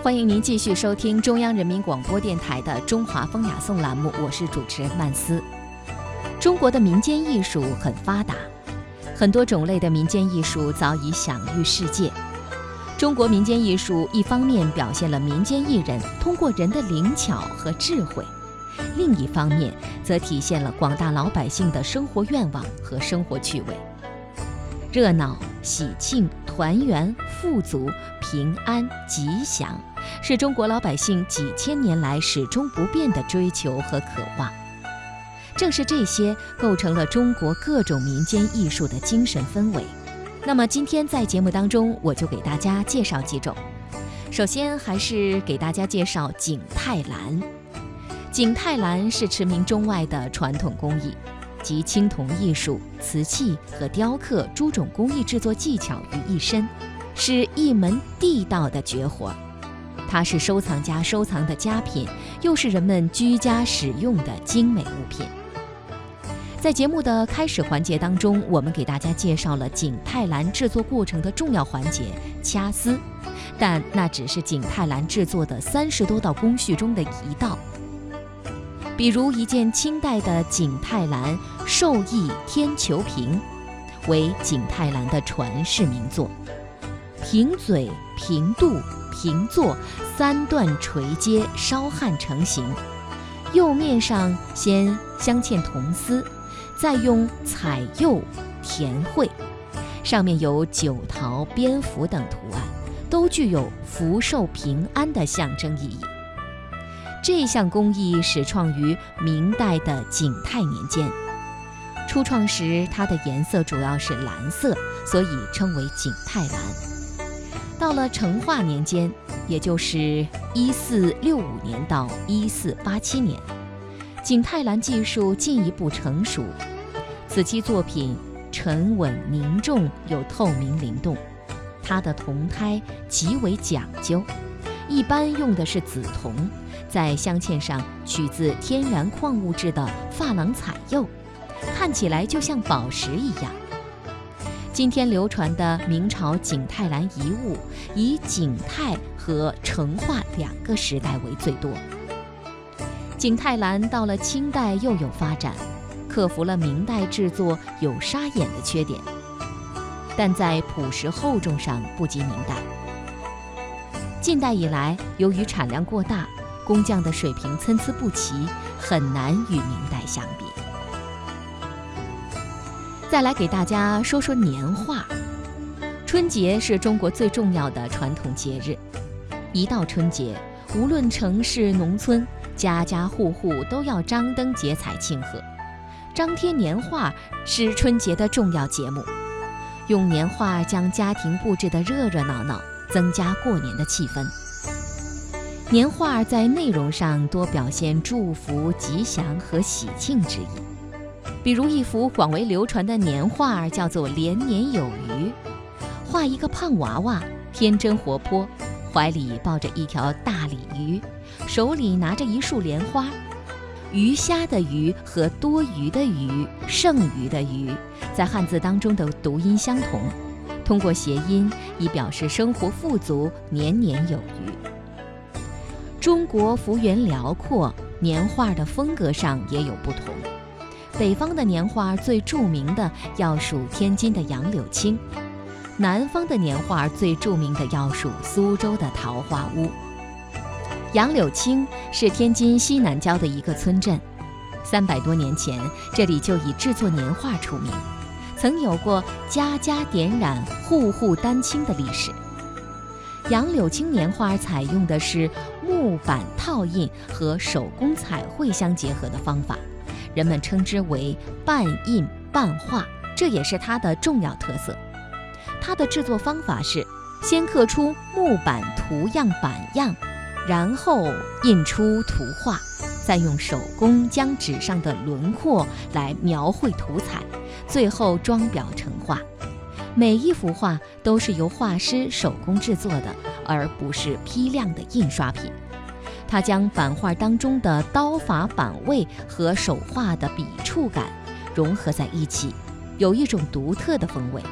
欢迎您继续收听中央人民广播电台的《中华风雅颂》栏目，我是主持人曼斯。中国的民间艺术很发达，很多种类的民间艺术早已享誉世界。中国民间艺术一方面表现了民间艺人通过人的灵巧和智慧，另一方面则体现了广大老百姓的生活愿望和生活趣味。热闹、喜庆、团圆、富足、平安、吉祥，是中国老百姓几千年来始终不变的追求和渴望。正是这些构成了中国各种民间艺术的精神氛围。那么今天在节目当中，我就给大家介绍几种。首先还是给大家介绍景泰蓝。景泰蓝是驰名中外的传统工艺。集青铜艺术、瓷器和雕刻诸种工艺制作技巧于一身，是一门地道的绝活。它是收藏家收藏的佳品，又是人们居家使用的精美物品。在节目的开始环节当中，我们给大家介绍了景泰蓝制作过程的重要环节——掐丝，但那只是景泰蓝制作的三十多道工序中的一道。比如一件清代的景泰蓝寿意天球瓶，为景泰蓝的传世名作。瓶嘴、瓶肚、瓶座三段垂接烧焊成型，釉面上先镶嵌铜丝，再用彩釉填绘，上面有九桃、蝙蝠等图案，都具有福寿平安的象征意义。这项工艺始创于明代的景泰年间，初创时它的颜色主要是蓝色，所以称为景泰蓝。到了成化年间，也就是一四六五年到一四八七年，景泰蓝技术进一步成熟，此期作品沉稳凝重又透明灵动，它的铜胎极为讲究，一般用的是紫铜。在镶嵌上取自天然矿物质的珐琅彩釉，看起来就像宝石一样。今天流传的明朝景泰蓝遗物，以景泰和成化两个时代为最多。景泰蓝到了清代又有发展，克服了明代制作有沙眼的缺点，但在朴实厚重上不及明代。近代以来，由于产量过大。工匠的水平参差不齐，很难与明代相比。再来给大家说说年画。春节是中国最重要的传统节日，一到春节，无论城市农村，家家户户都要张灯结彩庆贺。张贴年画是春节的重要节目，用年画将家庭布置得热热闹闹，增加过年的气氛。年画在内容上多表现祝福、吉祥和喜庆之意，比如一幅广为流传的年画叫做“连年有余”，画一个胖娃娃，天真活泼，怀里抱着一条大鲤鱼，手里拿着一束莲花。鱼虾的“鱼”和多余的“余”、剩余的“余”在汉字当中的读音相同，通过谐音以表示生活富足、年年有余。中国幅员辽阔，年画的风格上也有不同。北方的年画最著名的要数天津的杨柳青，南方的年画最著名的要数苏州的桃花坞。杨柳青是天津西南郊的一个村镇，三百多年前这里就以制作年画出名，曾有过家家点染、户户丹青的历史。杨柳青年画采用的是木板套印和手工彩绘相结合的方法，人们称之为半印半画，这也是它的重要特色。它的制作方法是先刻出木板图样版样，然后印出图画，再用手工将纸上的轮廓来描绘涂彩，最后装裱成画。每一幅画都是由画师手工制作的，而不是批量的印刷品。他将版画当中的刀法版位和手画的笔触感融合在一起，有一种独特的风味。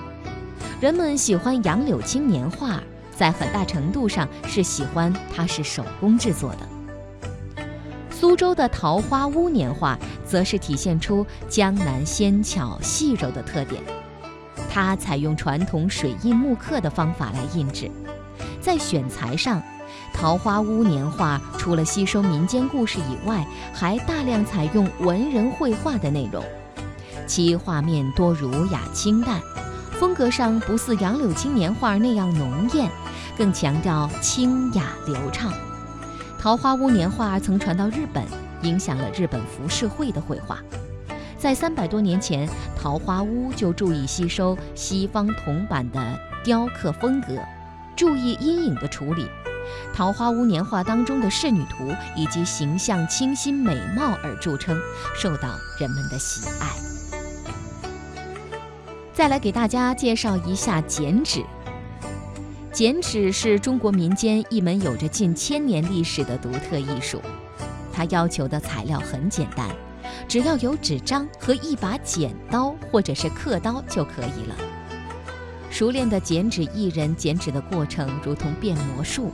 人们喜欢杨柳青年画，在很大程度上是喜欢它是手工制作的。苏州的桃花坞年画，则是体现出江南纤巧细柔的特点。它采用传统水印木刻的方法来印制，在选材上，桃花坞年画除了吸收民间故事以外，还大量采用文人绘画的内容，其画面多儒雅清淡，风格上不似杨柳青年画那样浓艳，更强调清雅流畅。桃花坞年画曾传到日本，影响了日本浮世绘的绘画。在三百多年前，桃花坞就注意吸收西方铜版的雕刻风格，注意阴影的处理。桃花坞年画当中的仕女图以及形象清新美貌而著称，受到人们的喜爱。再来给大家介绍一下剪纸。剪纸是中国民间一门有着近千年历史的独特艺术，它要求的材料很简单，只要有纸张和一把剪刀或者是刻刀就可以了。熟练的剪纸艺人剪纸的过程如同变魔术，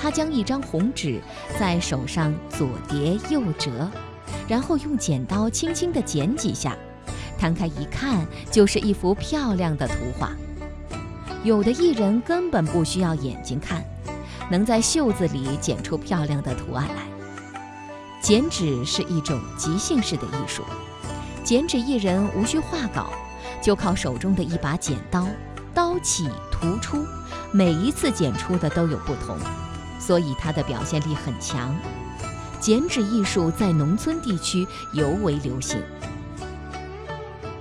他将一张红纸在手上左叠右折，然后用剪刀轻轻地剪几下，摊开一看就是一幅漂亮的图画。有的艺人根本不需要眼睛看，能在袖子里剪出漂亮的图案来。剪纸是一种即兴式的艺术，剪纸艺人无需画稿，就靠手中的一把剪刀，刀起图出，每一次剪出的都有不同，所以它的表现力很强。剪纸艺术在农村地区尤为流行。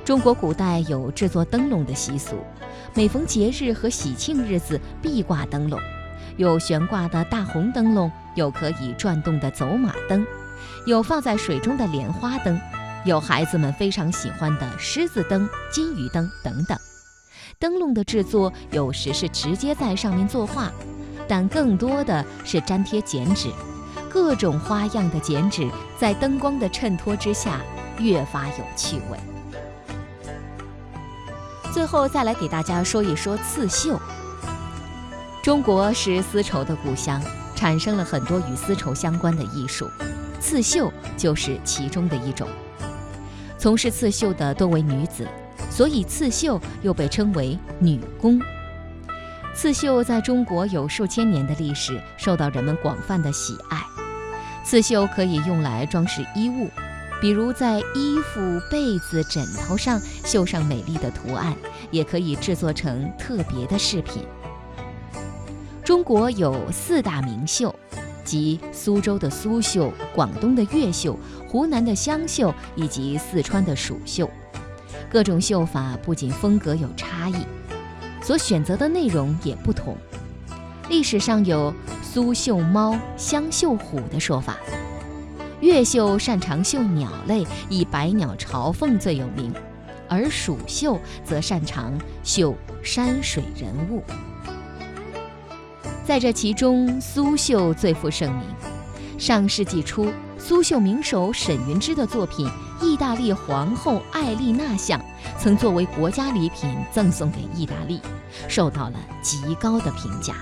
中国古代有制作灯笼的习俗。每逢节日和喜庆日子，必挂灯笼，有悬挂的大红灯笼，有可以转动的走马灯，有放在水中的莲花灯，有孩子们非常喜欢的狮子灯、金鱼灯等等。灯笼的制作有时是直接在上面作画，但更多的是粘贴剪纸，各种花样的剪纸在灯光的衬托之下，越发有趣味。最后再来给大家说一说刺绣。中国是丝绸的故乡，产生了很多与丝绸相关的艺术，刺绣就是其中的一种。从事刺绣的多为女子，所以刺绣又被称为女工。刺绣在中国有数千年的历史，受到人们广泛的喜爱。刺绣可以用来装饰衣物。比如在衣服、被子、枕头上绣上美丽的图案，也可以制作成特别的饰品。中国有四大名绣，即苏州的苏绣、广东的越绣、湖南的湘绣以及四川的蜀绣。各种绣法不仅风格有差异，所选择的内容也不同。历史上有“苏绣猫，湘绣虎”的说法。越绣擅长绣鸟类，以百鸟朝凤最有名；而蜀绣则擅长绣山水人物。在这其中，苏绣最负盛名。上世纪初，苏绣名手沈云芝的作品《意大利皇后艾丽娜像》曾作为国家礼品赠送给意大利，受到了极高的评价。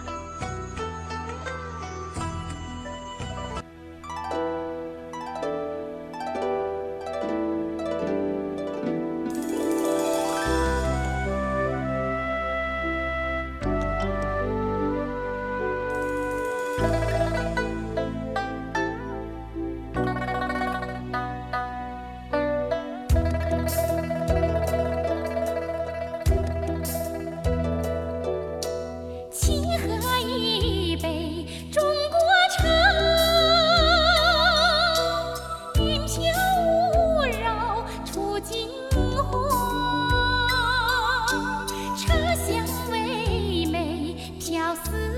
思，